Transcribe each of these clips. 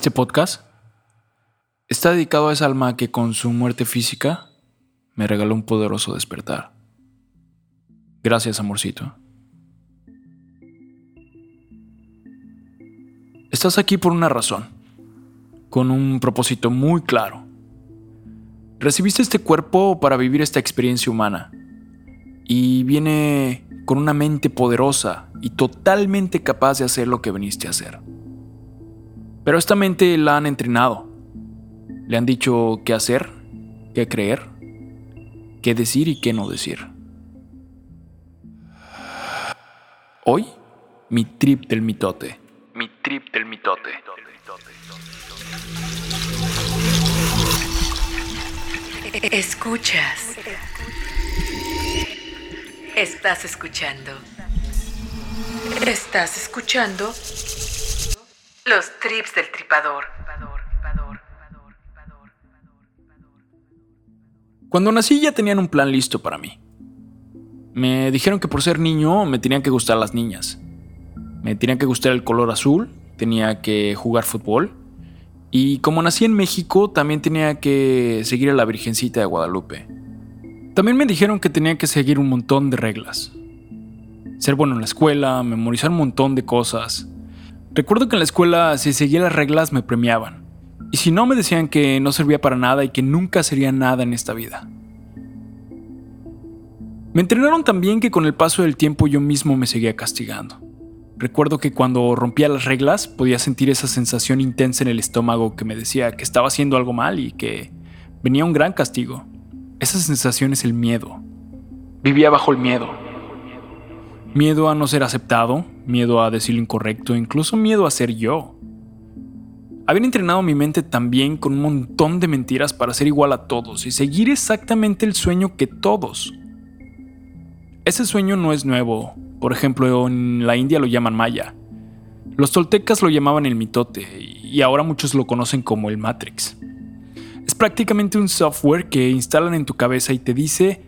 Este podcast está dedicado a esa alma que con su muerte física me regaló un poderoso despertar. Gracias, amorcito. Estás aquí por una razón, con un propósito muy claro. Recibiste este cuerpo para vivir esta experiencia humana y viene con una mente poderosa y totalmente capaz de hacer lo que viniste a hacer. Pero esta mente la han entrenado. Le han dicho qué hacer, qué creer, qué decir y qué no decir. Hoy, mi trip del mitote. Mi trip del mitote. Escuchas. Estás escuchando. Estás escuchando los trips del tripador. Cuando nací ya tenían un plan listo para mí. Me dijeron que por ser niño me tenían que gustar las niñas. Me tenían que gustar el color azul, tenía que jugar fútbol. Y como nací en México, también tenía que seguir a la Virgencita de Guadalupe. También me dijeron que tenía que seguir un montón de reglas. Ser bueno en la escuela, memorizar un montón de cosas. Recuerdo que en la escuela si seguía las reglas me premiaban. Y si no me decían que no servía para nada y que nunca sería nada en esta vida. Me entrenaron también que con el paso del tiempo yo mismo me seguía castigando. Recuerdo que cuando rompía las reglas podía sentir esa sensación intensa en el estómago que me decía que estaba haciendo algo mal y que venía un gran castigo. Esa sensación es el miedo. Vivía bajo el miedo. Miedo a no ser aceptado, miedo a decir lo incorrecto, incluso miedo a ser yo. Habían entrenado mi mente también con un montón de mentiras para ser igual a todos y seguir exactamente el sueño que todos. Ese sueño no es nuevo. Por ejemplo, en la India lo llaman Maya. Los toltecas lo llamaban el mitote y ahora muchos lo conocen como el Matrix. Es prácticamente un software que instalan en tu cabeza y te dice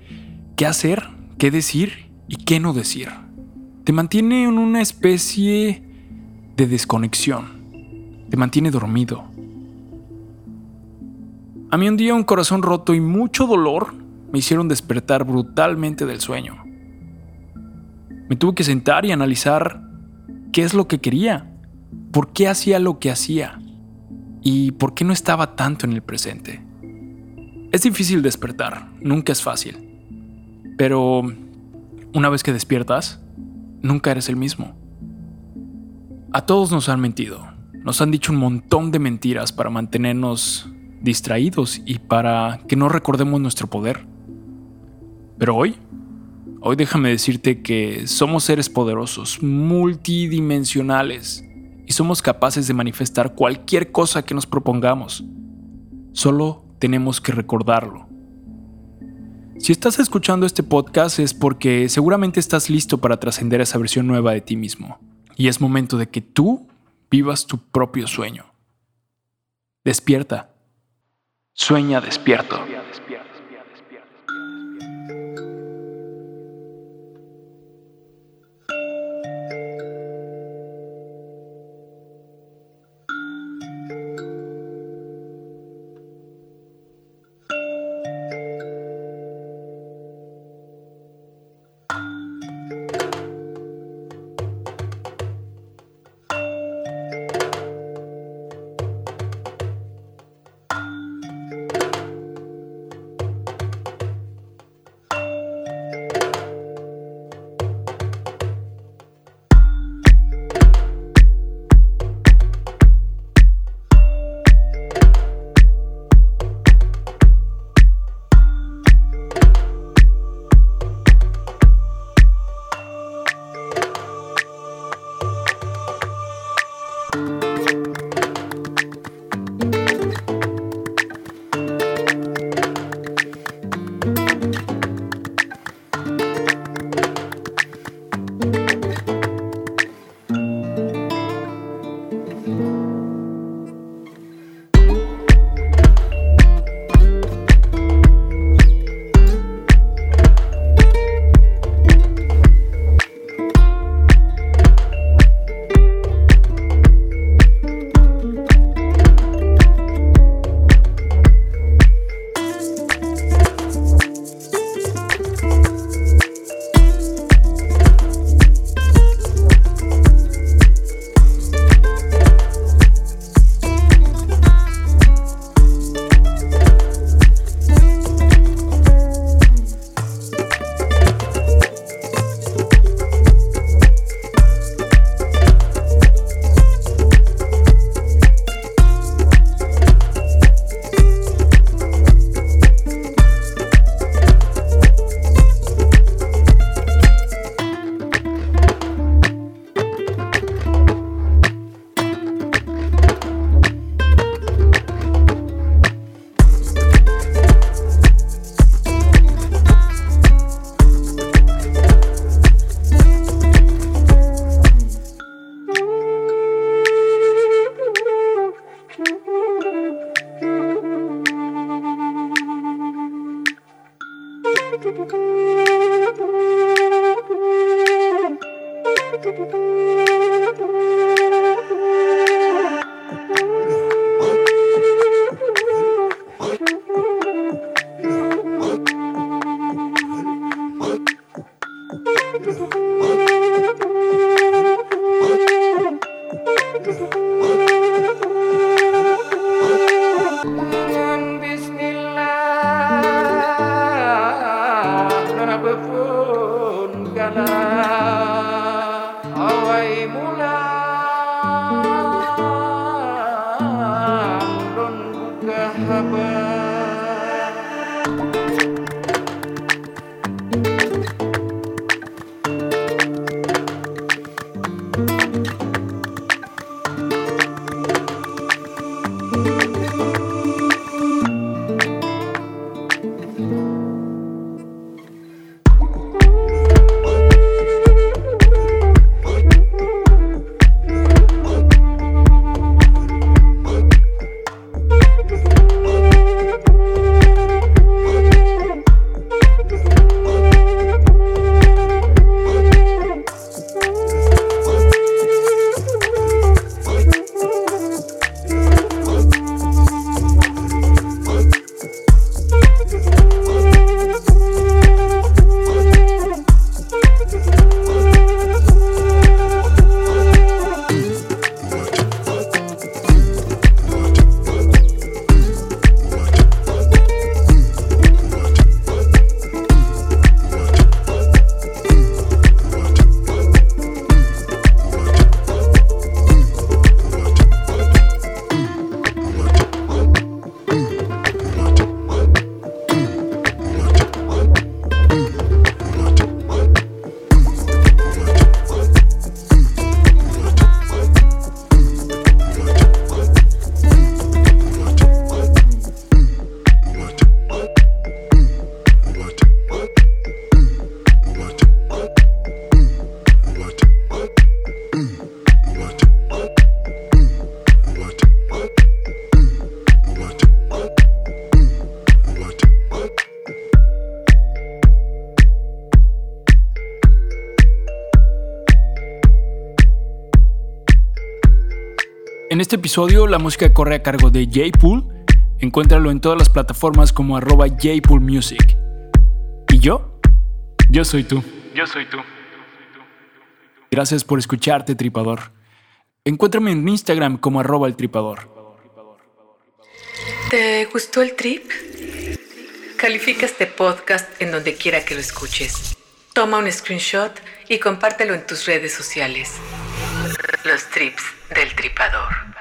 qué hacer, qué decir y qué no decir. Te mantiene en una especie de desconexión te mantiene dormido. A mí un día un corazón roto y mucho dolor me hicieron despertar brutalmente del sueño. Me tuve que sentar y analizar qué es lo que quería, por qué hacía lo que hacía y por qué no estaba tanto en el presente. Es difícil despertar, nunca es fácil, pero una vez que despiertas, nunca eres el mismo. A todos nos han mentido, nos han dicho un montón de mentiras para mantenernos distraídos y para que no recordemos nuestro poder. Pero hoy, hoy déjame decirte que somos seres poderosos, multidimensionales, y somos capaces de manifestar cualquier cosa que nos propongamos. Solo tenemos que recordarlo. Si estás escuchando este podcast es porque seguramente estás listo para trascender esa versión nueva de ti mismo. Y es momento de que tú vivas tu propio sueño. Despierta. Sueña despierto. Thank you. away mula. Buka En este episodio la música corre a cargo de J-Pool. Encuéntralo en todas las plataformas como arroba Music. ¿Y yo? Yo soy tú. Yo soy tú. Gracias por escucharte, tripador. Encuéntrame en Instagram como arroba el tripador. ¿Te gustó el trip? Califica este podcast en donde quiera que lo escuches. Toma un screenshot y compártelo en tus redes sociales. Los trips del tripador.